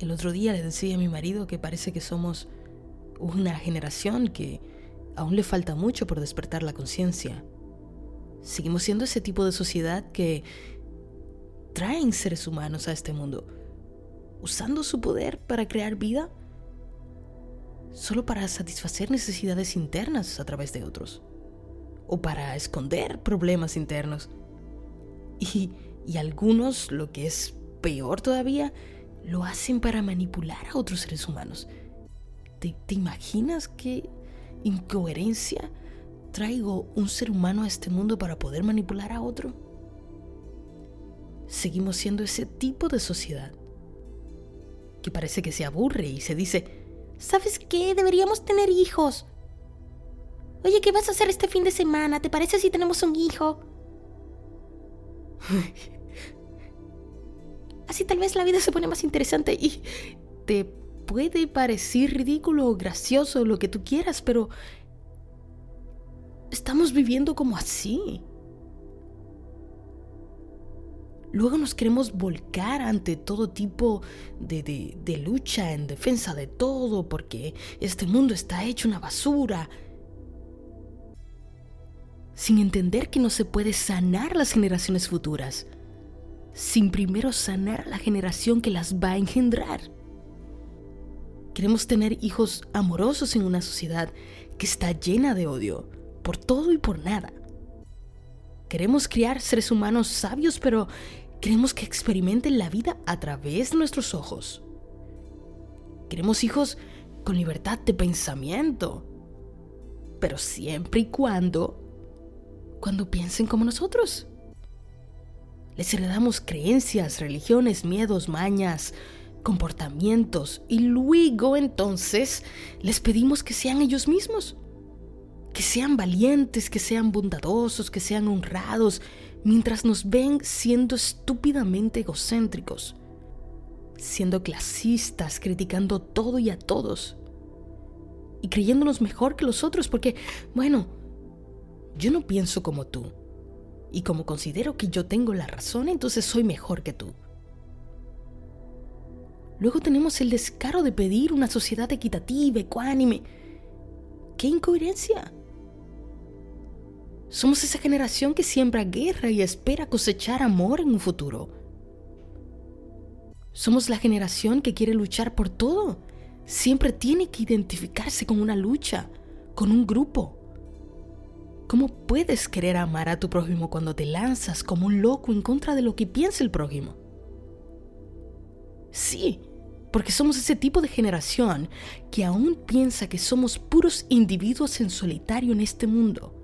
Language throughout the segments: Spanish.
El otro día le decía a mi marido que parece que somos una generación que aún le falta mucho por despertar la conciencia. Seguimos siendo ese tipo de sociedad que traen seres humanos a este mundo, usando su poder para crear vida solo para satisfacer necesidades internas a través de otros, o para esconder problemas internos. Y, y algunos, lo que es peor todavía, lo hacen para manipular a otros seres humanos. ¿Te, imaginas qué incoherencia traigo un ser humano a este mundo para poder manipular a otro? Seguimos siendo ese tipo de sociedad que parece que se aburre y se dice, ¿sabes qué? Deberíamos tener hijos. Oye, ¿qué vas a hacer este fin de semana? ¿Te parece si tenemos un hijo? Así tal vez la vida se pone más interesante y te puede parecer ridículo o gracioso lo que tú quieras, pero estamos viviendo como así. Luego nos queremos volcar ante todo tipo de, de, lucha en defensa de todo porque este mundo está hecho una basura. Sin entender que no se puede sanar las generaciones futuras sin primero sanar a la generación que las va a engendrar. Queremos tener hijos amorosos en una sociedad que está llena de odio, por todo y por nada. Queremos criar seres humanos sabios, pero queremos que experimenten la vida a través de nuestros ojos. Queremos hijos con libertad de pensamiento, pero siempre y cuando, cuando piensen como nosotros. Les heredamos creencias, religiones, miedos, mañas, comportamientos y luego entonces les pedimos que sean ellos mismos. Que sean valientes, que sean bondadosos, que sean honrados, mientras nos ven siendo estúpidamente egocéntricos, siendo clasistas, criticando todo y a todos y creyéndonos mejor que los otros porque, bueno, yo no pienso como tú. Y como considero que yo tengo la razón, entonces soy mejor que tú. Luego tenemos el descaro de pedir una sociedad equitativa, ecuánime. ¡Qué incoherencia! Somos esa generación que siembra guerra y espera cosechar amor en un futuro. Somos la generación que quiere luchar por todo. Siempre tiene que identificarse con una lucha, con un grupo. ¿Cómo puedes querer amar a tu prójimo cuando te lanzas como un loco en contra de lo que piensa el prójimo? Sí, porque somos ese tipo de generación que aún piensa que somos puros individuos en solitario en este mundo,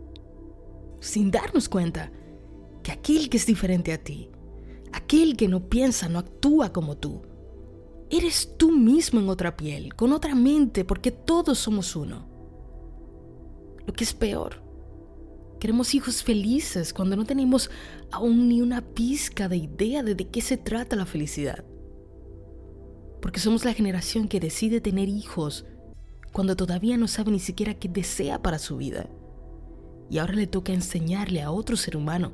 sin darnos cuenta que aquel que es diferente a ti, aquel que no piensa, no actúa como tú, eres tú mismo en otra piel, con otra mente, porque todos somos uno. Lo que es peor, Queremos hijos felices cuando no tenemos aún ni una pizca de idea de de qué se trata la felicidad. Porque somos la generación que decide tener hijos cuando todavía no sabe ni siquiera qué desea para su vida. Y ahora le toca enseñarle a otro ser humano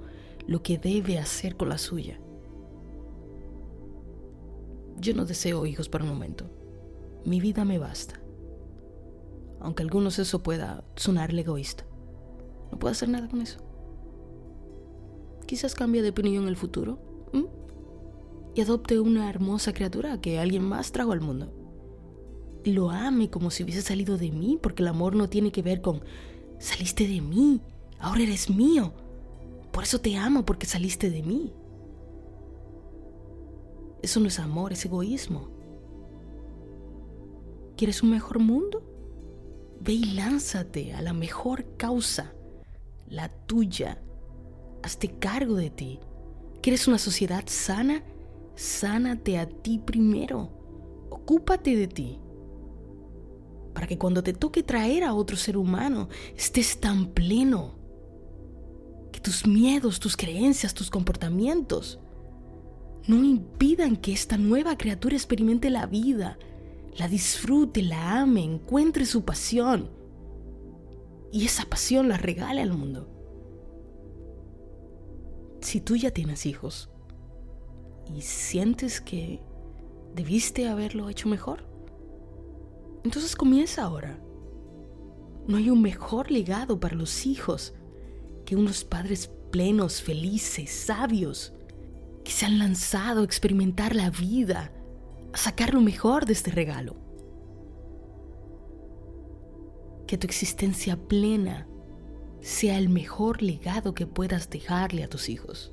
lo que debe hacer con la suya. Yo no deseo hijos por un momento. Mi vida me basta. Aunque a algunos eso pueda sonarle egoísta. No puedo hacer nada con eso. Quizás cambie de opinión en el futuro. Y adopte una hermosa criatura que alguien más trajo al mundo. Lo ame como si hubiese salido de mí, porque el amor no tiene que ver con saliste de mí, ahora eres mío. Por eso te amo, porque saliste de mí. Eso no es amor, es egoísmo. ¿Quieres un mejor mundo? Ve y lánzate a la mejor causa la tuya. Hazte cargo de ti. ¿Quieres una sociedad sana? Sánate a ti primero. Ocúpate de ti. Para que cuando te toque traer a otro ser humano estés tan pleno. Que tus miedos, tus creencias, tus comportamientos no impidan que esta nueva criatura experimente la vida, la disfrute, la ame, encuentre su pasión y esa pasión la regala al mundo. Si tú ya tienes hijos y sientes que ¿Debiste haberlo hecho mejor? Entonces comienza ahora. No hay un mejor legado para los hijos que unos padres plenos, felices, sabios, que se han lanzado a experimentar la vida, a sacar lo mejor de este regalo. Que tu existencia plena sea el mejor legado que puedas dejarle a tus hijos.